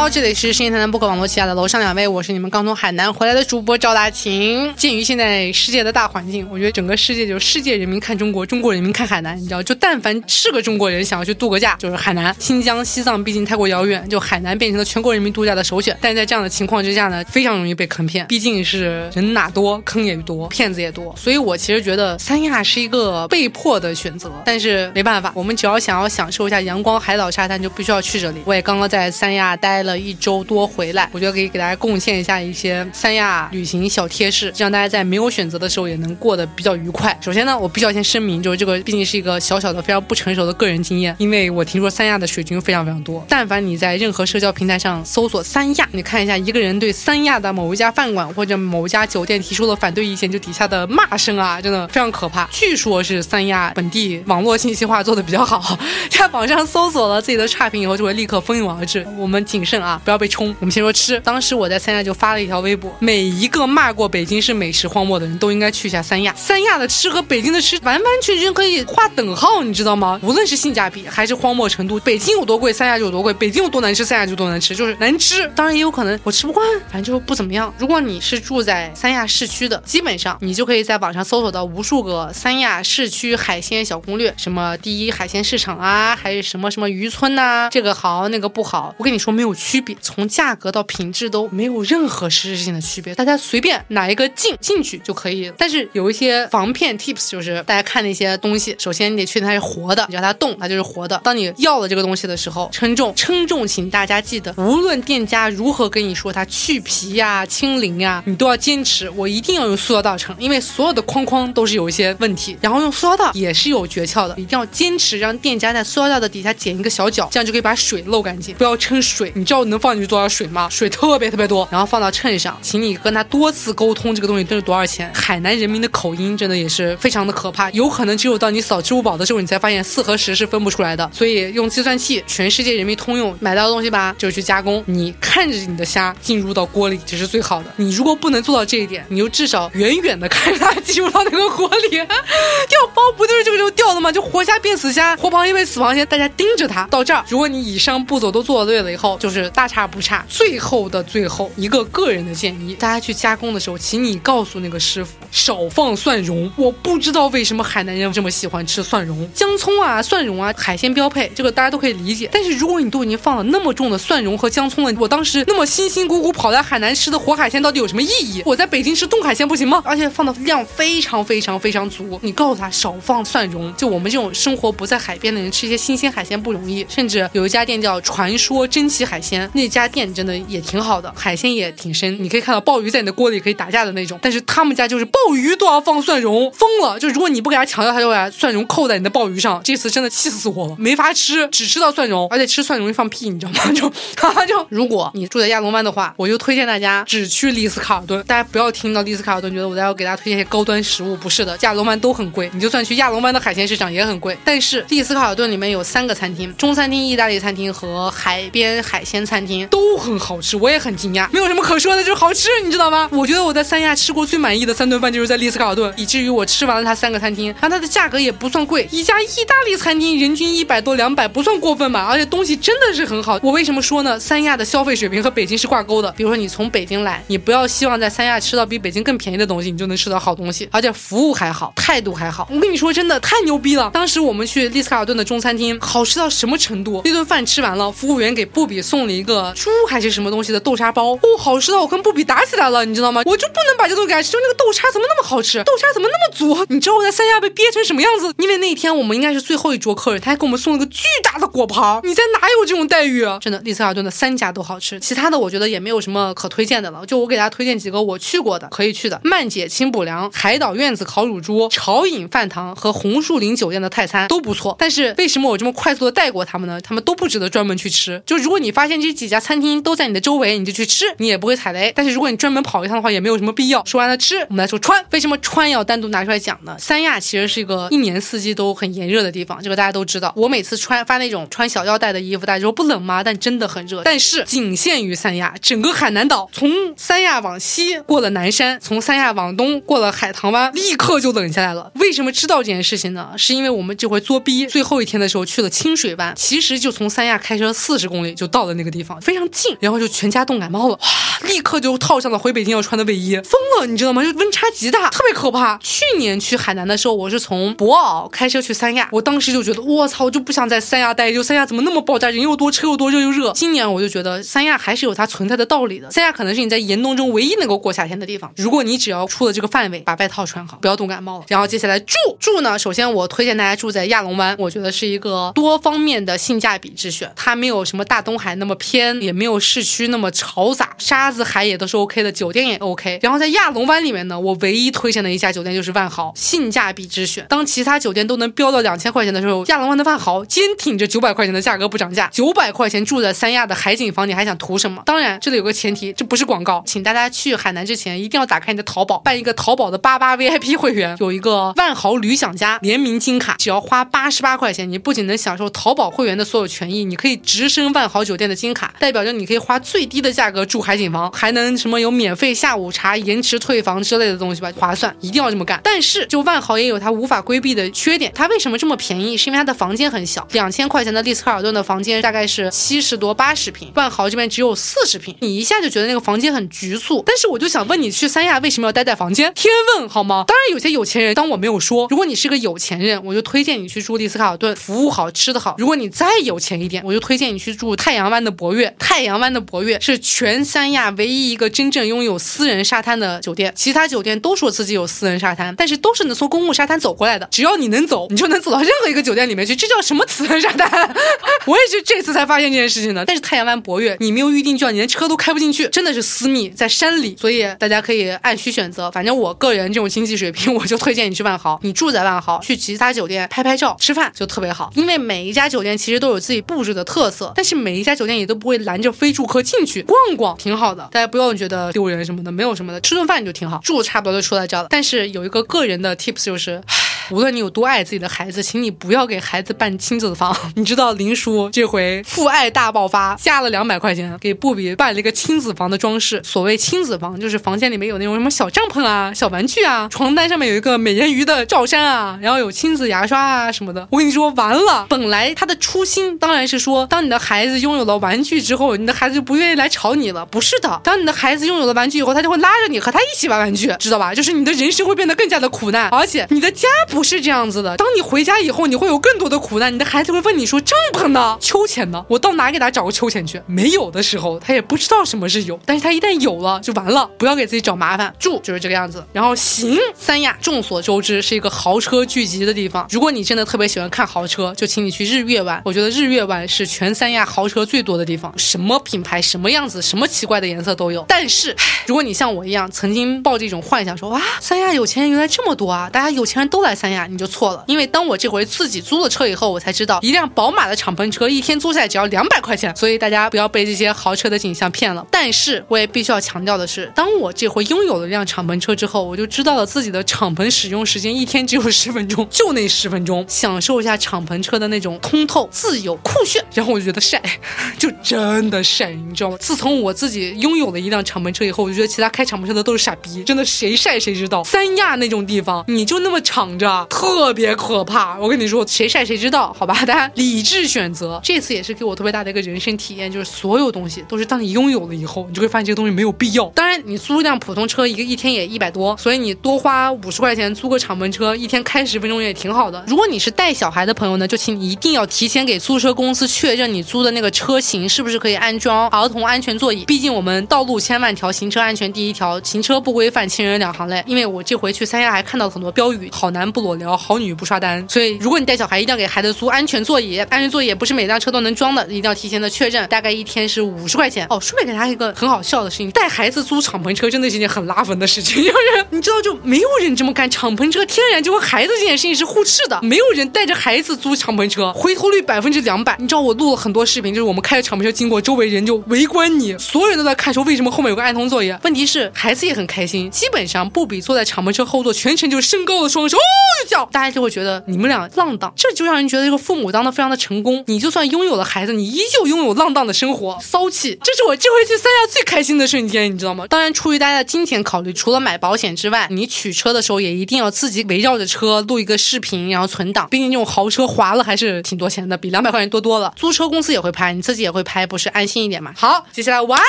好，这里是深夜谈谈播客网络旗下的楼上两位，我是你们刚从海南回来的主播赵大琴。鉴于现在世界的大环境，我觉得整个世界就是世界人民看中国，中国人民看海南，你知道，就但凡是个中国人想要去度个假，就是海南、新疆、西藏，毕竟太过遥远，就海南变成了全国人民度假的首选。但在这样的情况之下呢，非常容易被坑骗，毕竟是人哪多，坑也多，骗子也多。所以我其实觉得三亚是一个被迫的选择，但是没办法，我们只要想要享受一下阳光、海岛、沙滩，就必须要去这里。我也刚刚在三亚待了一周多回来，我觉得可以给大家贡献一下一些三亚旅行小贴士，让大家在没有选择的时候也能过得比较愉快。首先呢，我必须要先声明，就是这个毕竟是一个小小的、非常不成熟的个人经验，因为我听说三亚的水军非常非常多。但凡你在任何社交平台上搜索三亚，你看一下一个人对三亚的某一家饭馆或者某一家酒店提出了反对意见，就底下的骂声啊，真的非常可怕。据说是三亚本地网络信息化做的比较好，在网上搜索了自己的差评以后，就会立刻蜂拥而至。我们谨慎啊，不要被冲。我们先说吃，当时我在三亚就发了一条微博，每一个骂过北京是美食荒漠的人都应该去一下三亚。三亚的吃和北京的吃完完全全可以划等号，你知道吗？无论是性价比还是荒漠程度，北京有多贵，三亚就有多贵；北京有多难吃，三亚就多难吃，就是难吃。当然也有可能我吃不惯，反正就不怎么样。如果你是住在三亚市区的，基本上你就可以在网上搜索到无数个三亚市区海鲜小攻略，什么第一海鲜市场啊，还是什么什么渔村呐、这个好那个不好。我跟你说没有区区别，从价格到品质都没有任何实质性的区别，大家随便哪一个进进去就可以了。但是有一些防骗 tips，就是大家看那些东西，首先你得确定它是活的，你叫它动，它就是活的。当你要了这个东西的时候，称重，称重，请大家记得，无论店家如何跟你说它去皮呀、清零呀，你都要坚持，我一定要用塑料袋称，因为所有的框框都是有一些问题，然后用塑料袋也是有诀窍的，一定要坚持让店家在塑料袋的底下剪一个小角，这样就可以把水漏干净。不要称水，你知道能放进去多少水吗？水特别特别多，然后放到秤上，请你跟他多次沟通这个东西都是多少钱。海南人民的口音真的也是非常的可怕，有可能只有到你扫支付宝的时候，你才发现四和十是分不出来的。所以用计算器，全世界人民通用，买到的东西吧，就是去加工。你看着你的虾进入到锅里，这是最好的。你如果不能做到这一点，你就至少远远的看着它进入到那个锅里。掉包不就是这个时候掉的吗？就活虾变死虾，活螃蟹变死螃蟹，大家盯着它。到这儿，如果你以上步骤都做对了以后，就是大差不差。最后的最后一个个人的建议，大家去加工的时候，请你告诉那个师傅少放蒜蓉。我不知道为什么海南人这么喜欢吃蒜蓉、姜葱啊、蒜蓉啊，海鲜标配，这个大家都可以理解。但是如果你都已经放了那么重的蒜蓉和姜葱了，我当时那么辛辛苦苦跑来海南吃的活海鲜到底有什么意义？我在北京吃冻海鲜不行吗？而且放的量非常非常非常足。你告诉他少放蒜蓉，就我们这种生活不在海边的人吃一些新鲜海鲜不容易。甚至有一家店叫传说珍奇海鲜，那家店真的也挺好的，海鲜也挺深，你可以看到鲍鱼在你的锅里可以打架的那种。但是他们家就是鲍鱼都要放蒜蓉，疯了！就如果你不给他强调，他就把蒜蓉扣在你的鲍鱼上。这次真的气死我了，没法吃，只吃到蒜蓉，而且吃蒜容易放屁，你知道吗？就哈哈就如果你住在亚龙湾的话，我就推荐大家只去丽思卡尔顿。大家不要听到丽思卡尔顿觉得我在要给大家推荐一些高端食物，不是的，亚龙湾都很贵。你就算去亚龙湾的海鲜市场也很贵。但是丽思卡尔顿里面有三个餐厅，中餐厅、意大利餐厅和海边海鲜餐厅都很好吃，我也很惊讶，没有什么可说的，就是好吃，你知道吗？我觉得我在三亚吃过最满意的三顿饭就是在丽思卡尔顿，以至于我吃完了它三个餐厅，然后它的价格也不算贵，一家意大利餐厅人均一百多两百不算过分吧，而且东西真的是很好。我为什么说呢？三亚的消费水平和北京是挂钩的。比如说你从北京来，你不要希望在三亚吃到比北京更便宜的东西，你就能吃到好东西，而且服务还好，态度还好。我跟你说真的太牛逼了！当时我们去丽思卡尔顿的中餐厅，好吃到什么程度？那顿饭吃完了，服务员给布比送了一个猪还是什么东西的豆沙包，哦，好吃到我跟布比打起来了，你知道吗？我就不能把这东西给他吃，就那个豆沙怎么那么好吃？豆沙怎么那么足？你知道我在三亚被憋成什么样子？因为那一天我们应该是最后一桌客人，他还给我们送了个巨大的果盘，你在哪有这种待遇啊？真的，丽思卡尔顿的三家都好吃，其他的我觉得也没有什么可推荐的了。就我给大家推荐几个我去过的可以去的：曼姐清补凉、海岛院子烤乳猪、潮饮饭堂和红树林酒店的泰餐都不错。但是为什么我这么快速的带过他们呢？他们都不值得专门去吃。就如果你发现这几家餐厅都在你的周围，你就去吃，你也不会踩雷。但是如果你专门跑一趟的话，也没有什么必要。说完了吃，我们来说穿。为什么穿要单独拿出来讲呢？三亚其实是一个一年四季都很炎热的地方，这个大家都知道。我每次穿发那种穿小腰带的衣服，大家说不冷吗？但真的很热。但是仅限于三亚，整个海南岛从三亚往西过了南山，从三亚往东过了海棠湾，立刻就冷下来了。为什么知道这件事情呢？是因为我们这回作逼最后一天的时候去了清水湾，其实就从三亚开车四十公里就到了那个地方，非常近，然后就全家冻感冒了，哇，立刻就套上了回北京要穿的卫衣，疯了，你知道吗？就温差极大，特别可怕。去年去海南的时候，我是从博鳌开车去三亚，我当时就觉得，我操，我就不想在三亚待，就三亚怎么那么爆炸，人又多，车又多，热又热。今年我就觉得三亚还是有它存在的道理的，三亚可能是你在严冬中唯一能够过夏天的地方。如果你只要出了这个范围，把外套穿好，不要冻感冒了。然后接下来住住呢，首先我推荐大家住在亚龙湾，我觉得是一个多方面的性价比之选。它没有什么大东海那么偏，也没有市区那么嘈杂，沙子海也都是 OK 的，酒店也 OK。然后在亚龙湾里面呢，我唯一推荐的一家酒店就是万豪，性价比之选。当其他酒店都能飙到两千块钱的时候，亚龙湾的万豪坚挺着九百块钱的价格不涨价。九百块钱住在三亚的海景房，你还想图什么？当然，这里有个前提，这不是广告，请大家去海南之前一定要打开你的淘宝，办一个淘宝的八八 VIP 会员，有一个万豪旅享家联名金卡，只要花八十八块钱，你不仅能享受淘宝会员的所有权益，你可以直升万豪酒店的金卡，代表着你可以花最低的价格住海景房，还能什么有免费下午茶、延迟退房之类的东西吧，划算，一定要这么干。但是，就万豪也有它无法规避的缺点，它为什么这么便宜？是因为它的房间很小，两千块钱的丽思卡尔顿的房间大概是七十多、八十平，万豪这边只有四十平，你一下就觉得那个房间很局促。但是我就想问你，去三亚为什么要待在房间？天问好吗？当然有些有钱人，当我没有说，如果你是个有钱人，我就推荐你去住丽思卡尔顿，服务好，吃的好。如果你再有钱一点，我就推荐你去住太阳湾的博悦。太阳湾的博悦是全三亚唯一一个真正拥有私人沙滩的酒店，其他酒店都说自己有私人沙滩，但是都是能从公共沙滩走过来的。只要你能走，你就能走到任何一个酒店里面去。这叫什么私人沙滩？我也是这次才发现这件事情的。但是太阳湾博悦，你没有预订券，你连车都开不进去，真的是私密，在山里，所以大家可以按需选择。反正我个人这种经济水平，我就推荐你去万豪。你住在万豪，去其他酒店拍拍照、吃饭就特别好。因为每一家酒店其实都有自己布置的特色，但是每一家酒店也都不会拦着非住客进去逛逛，挺好的。大家不用觉得丢人什么的，没有什么的，吃顿饭就挺好。住差不多就出来这了。但是有一个个人的 tips 就是。无论你有多爱自己的孩子，请你不要给孩子办亲子房。你知道林叔这回父爱大爆发，加了两百块钱给布比办了一个亲子房的装饰。所谓亲子房，就是房间里面有那种什么小帐篷啊、小玩具啊，床单上面有一个美人鱼的罩衫啊，然后有亲子牙刷啊什么的。我跟你说，完了，本来他的初心当然是说，当你的孩子拥有了玩具之后，你的孩子就不愿意来吵你了。不是的，当你的孩子拥有了玩具以后，他就会拉着你和他一起玩玩具，知道吧？就是你的人生会变得更加的苦难，而且你的家不。不是这样子的。当你回家以后，你会有更多的苦难。你的孩子会问你说：“帐篷呢？秋千呢？我到哪给他找个秋千去？”没有的时候，他也不知道什么是有。但是他一旦有了，就完了。不要给自己找麻烦。住就是这个样子。然后行，三亚众所周知是一个豪车聚集的地方。如果你真的特别喜欢看豪车，就请你去日月湾。我觉得日月湾是全三亚豪车最多的地方，什么品牌、什么样子、什么奇怪的颜色都有。但是，如果你像我一样曾经抱着一种幻想，说哇，三亚有钱人原来这么多啊，大家有钱人都来三亚。你就错了，因为当我这回自己租了车以后，我才知道一辆宝马的敞篷车一天租下来只要两百块钱，所以大家不要被这些豪车的景象骗了。但是我也必须要强调的是，当我这回拥有了一辆敞篷车之后，我就知道了自己的敞篷使用时间一天只有十分钟，就那十分钟，享受一下敞篷车的那种通透、自由、酷炫，然后我就觉得晒，就真的晒，你知道吗？自从我自己拥有了一辆敞篷车以后，我就觉得其他开敞篷车的都是傻逼，真的谁晒谁知道。三亚那种地方，你就那么敞着。特别可怕，我跟你说，谁晒谁知道，好吧？大家理智选择。这次也是给我特别大的一个人生体验，就是所有东西都是当你拥有了以后，你就会发现这个东西没有必要。当然，你租一辆普通车，一个一天也一百多，所以你多花五十块钱租个敞篷车，一天开十分钟也挺好的。如果你是带小孩的朋友呢，就请你一定要提前给租车公司确认你租的那个车型是不是可以安装儿童安全座椅。毕竟我们道路千万条，行车安全第一条，行车不规范，亲人两行泪。因为我这回去三亚还看到很多标语，好男不裸。聊好女不刷单，所以如果你带小孩，一定要给孩子租安全座椅。安全座椅不是每辆车都能装的，一定要提前的确认。大概一天是五十块钱哦。顺便给大家一个很好笑的事情，带孩子租敞篷车真的是一件很拉风的事情。就是你知道，就没有人这么干。敞篷车天然就和孩子这件事情是互斥的，没有人带着孩子租敞篷车，回头率百分之两百。你知道我录了很多视频，就是我们开着敞篷车经过，周围人就围观你，所有人都在看，说为什么后面有个安全座椅。问题是孩子也很开心，基本上不比坐在敞篷车后座全程就升高了双手。一脚，大家就会觉得你们俩浪荡，这就让人觉得这个父母当的非常的成功。你就算拥有了孩子，你依旧拥有浪荡的生活，骚气。这是我这回去三亚最开心的瞬间，你知道吗？当然，出于大家的金钱考虑，除了买保险之外，你取车的时候也一定要自己围绕着车录一个视频，然后存档。毕竟这种豪车划了还是挺多钱的，比两百块钱多多了。租车公司也会拍，你自己也会拍，不是安心一点嘛？好，接下来玩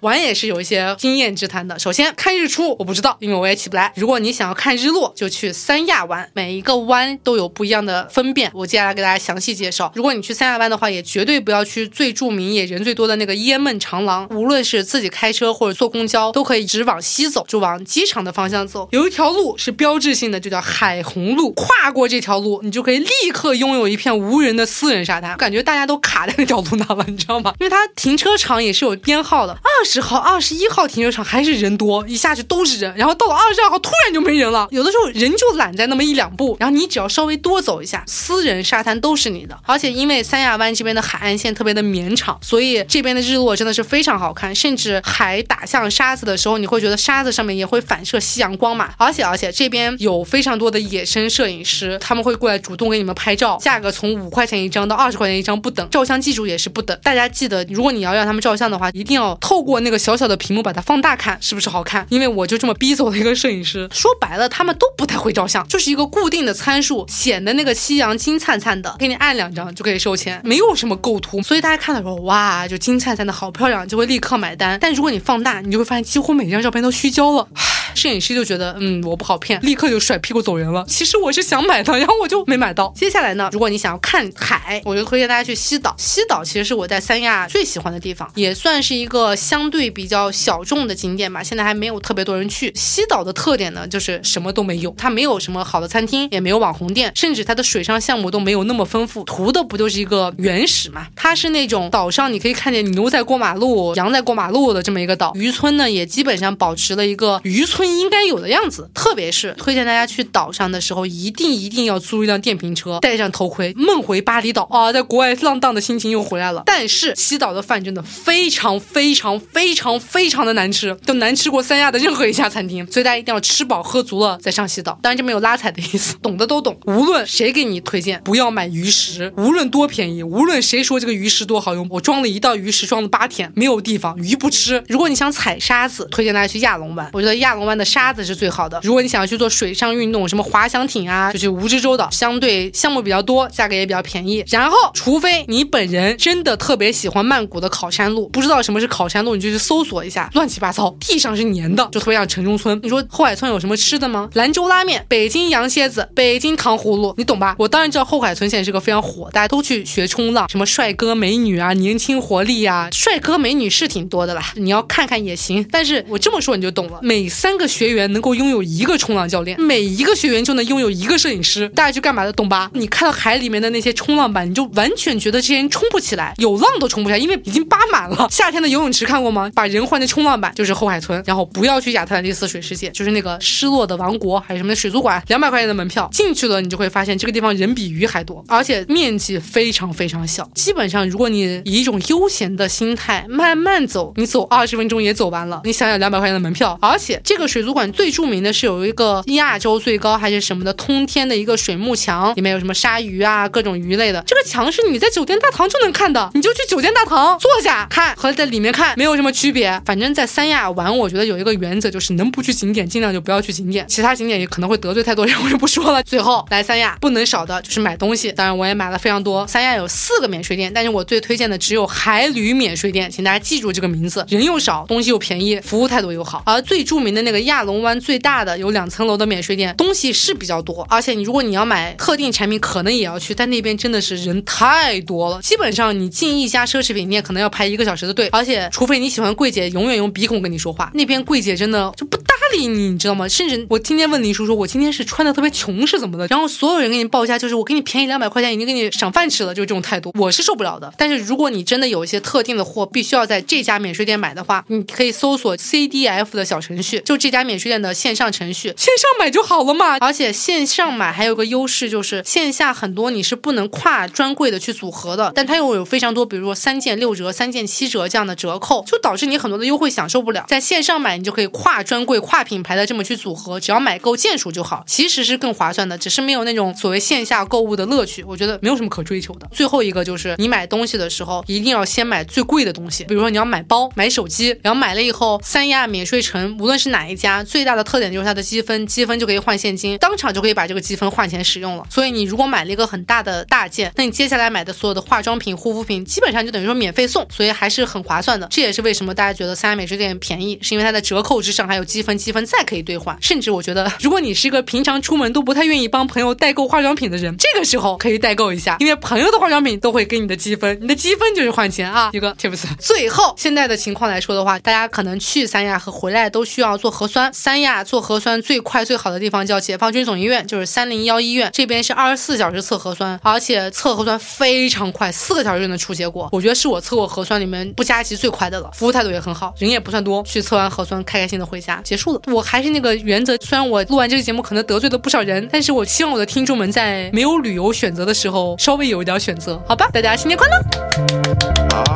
玩也是有一些经验之谈的。首先看日出，我不知道，因为我也起不来。如果你想要看日落，就去三亚玩，每一个湾都有不一样的分辨。我接下来给大家详细介绍。如果你去三亚湾的话，也绝对不要去最著名也人最多的那个椰梦长廊。无论是自己开车或者坐公交，都可以直往西走，就往机场的方向走。有一条路是标志性的，就叫海虹路。跨过这条路，你就可以立刻拥有一片无人的私人沙滩。感觉大家都卡在那条路那了，你知道吗？因为它停车场也是有编号的，二十号、二十一号停车场还是人多，一下去都是人。然后到了二十二号，突然就没人了。有的时候人就懒在那么一两步，然后你只要稍微多走一下，私人沙滩都是你的。而且因为三亚湾这边的海岸线特别的绵长，所以这边的日落真的是非常好看。甚至海打向沙子的时候，你会觉得沙子上面也会反射夕阳光嘛。而且而且这边有非常多的野生摄影师，他们会过来主动给你们拍照，价格从五块钱一张到二十块钱一张不等，照相技术也是不等。大家记得，如果你要让他们照相的话，一定要透过那个小小的屏幕把它放大看，是不是好看？因为我就这么逼走了一个摄影师。说白了，他们都不太会照相，就是一个固定定的参数，显得那个夕阳金灿灿的，给你按两张就可以收钱，没有什么构图。所以大家看的时候，哇，就金灿灿的好漂亮，就会立刻买单。但如果你放大，你就会发现几乎每张照片都虚焦了。摄影师就觉得，嗯，我不好骗，立刻就甩屁股走人了。其实我是想买的，然后我就没买到。接下来呢，如果你想要看海，我就推荐大家去西岛。西岛其实是我在三亚最喜欢的地方，也算是一个相对比较小众的景点吧。现在还没有特别多人去。西岛的特点呢，就是什么都没有，它没有什么好的餐厅，也没有网红店，甚至它的水上项目都没有那么丰富，图的不就是一个原始嘛？它是那种岛上你可以看见牛在过马路、羊在过马路的这么一个岛。渔村呢，也基本上保持了一个渔村应该有的样子。特别是推荐大家去岛上的时候，一定一定要租一辆电瓶车，戴上头盔，梦回巴厘岛啊，在国外浪荡的心情又回来了。但是西岛的饭真的非常非常非常非常的难吃，都难吃过三亚的任何一家餐厅。所以大家一定要吃饱喝足了再上西岛。当然这没有拉踩的意思，懂的都懂。无论谁给你推荐，不要买鱼食，无论多便宜，无论谁说这个鱼食多好用，我装了一道鱼食，装了八天，没有地方鱼不吃。如果你想踩沙子，推荐大家去亚龙湾，我觉得亚龙湾的沙子是最好的。如果你想要去做水上运动，什么滑翔艇啊，就去蜈支洲岛，相对项目比较多，价格也比较便宜。然后，除非你本人真的特别喜欢曼谷的考山路，不知道什么是考山路，你就去搜索一下，乱七八糟，地上是粘的，就特别像城中村。你说后海村有什么吃的吗？兰州拉面、北京羊蝎子、北京糖葫芦，你懂吧？我当然知道后海村现在是个非常火，大家都去学冲浪，什么帅哥美女啊，年轻活力啊，帅哥美女是挺多的啦，你要看看也行。但是我这么说你就懂了，每三个学员能够拥有一个冲浪教练，每一个学员就能拥有一个摄影师，大家去干嘛的，懂吧？你看到海里面的那些冲浪板，你就完全觉得这些人冲不起来，有浪都冲不起来，因为已经扒满了。夏天的游泳池看过吗？把人换成冲浪板就是后海村，然后不要去亚特兰蒂斯水世界，就是那个失落的王国，还有什么的水族馆，两百块钱的门票进去了，你就会发现这个地方人比鱼还多，而且面积非常非常小。基本上，如果你以一种悠闲的心态慢慢走，你走二十分钟也走完了。你想想两百块钱的门票，而且这个水族馆最著名的是有一个亚洲最高还是什么的通天的一个水幕墙，里面有什么鲨鱼啊，各种鱼类的。这个墙是你在酒店大堂就能看的，你就去酒店大堂坐下看，和在里面看没有什么区别。反正，在三亚玩，我觉得有一个原则就是能不去景点尽量就不要去景点，其他景点也可能会得罪太多人，我就不说了。最后来三亚不能少的就是买东西，当然我也买了非常多。三亚有四个免税店，但是我最推荐的只有海旅免税店，请大家记住这个名字，人又少，东西又便宜，服务态度又好。而最著名的那个亚龙湾最大的有两层楼的免税店，东西是比较多，而且你如果你要买特定产品，可能也要去，但那边真的是人太多了，基本上你进一家奢侈品店可能要排一个小时的队，而且除非你喜欢柜姐，永远用鼻孔跟你说话，那边柜姐真的就不搭理你，你知道吗？甚至我今天问林叔说，我今天是穿的特别穷是怎么的？然后所有人给你报价就是我给你便宜两百块钱，已经给你赏饭吃了，就这种态度，我是受不了的。但是如果你真的有一些特定的货，必须要在这家免税店买的话，你可以搜索 CDF 的小程序，就这家免税店的线上程序，线上买就好了嘛。而且线上买还有个优势就是线下很多你是不能跨专柜的去组合的，但它又有非常多，比如说三件六折、三件七折这样的折扣，就导致你很多的优惠享受不了。在线上买，你就可以跨专柜、跨品牌的这么去组合，只要买够件数就好，其实是更划算的，只是没有那种所谓线下购物的乐趣。我觉得没有什么可追求的。最后一个就是你买东西的时候一定要先买最贵的东西，比如说你要买包、买手机，然后买了以后，三亚免税城无论是哪一家，最大的特点就是它的积分，积分就可以换现金，当场就可以把这个积分换钱使用了。所以你如果买了一个很大的大件，那你接下来买的所有的化妆品、护肤品，基本上就等于说免费送，所以还是很划算的。这也是为什么大家觉得三亚免税店便宜，是因为它的折扣之上还有积分，积分再可以兑换。甚至我觉得，如果你是一个平常出门都不太愿意帮朋友代购化妆品的人，这个时候可以代购一下，因为朋友的化妆品都会给你的积分，你的积分就是换钱啊，一个 tips。最后，现在的情况来说的话，大家可能去三亚和回来都需要做核核酸。三亚做核酸最快最好的地方叫解放军总医院，就是三零幺医院，这边是二十四小时测核酸，而且测核酸非常快，四个小时就能出结果。我觉得是我测过核酸里面不加急最快的了，服务态度也很好，人也不算多。去测完核酸，开开心的回家，结束了。我还是那个原则，虽然我录完这个节目可能得罪了不少人，但是我希望我的听众们在没有旅游选择的时候，稍微有一点选择，好吧？大家新年快乐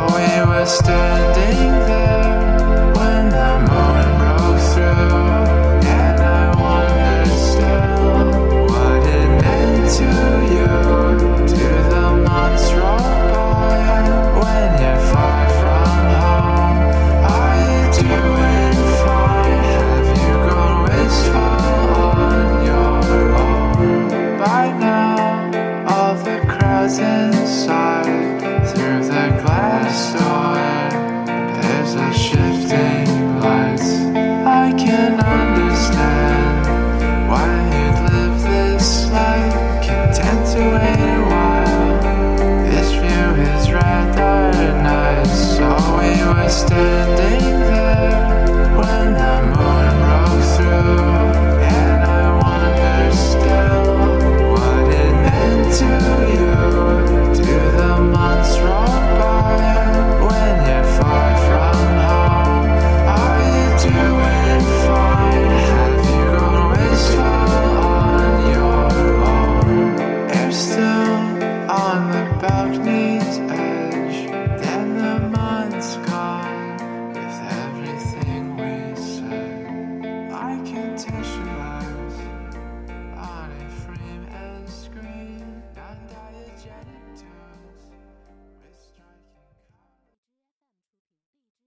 ！We were standing there. presence are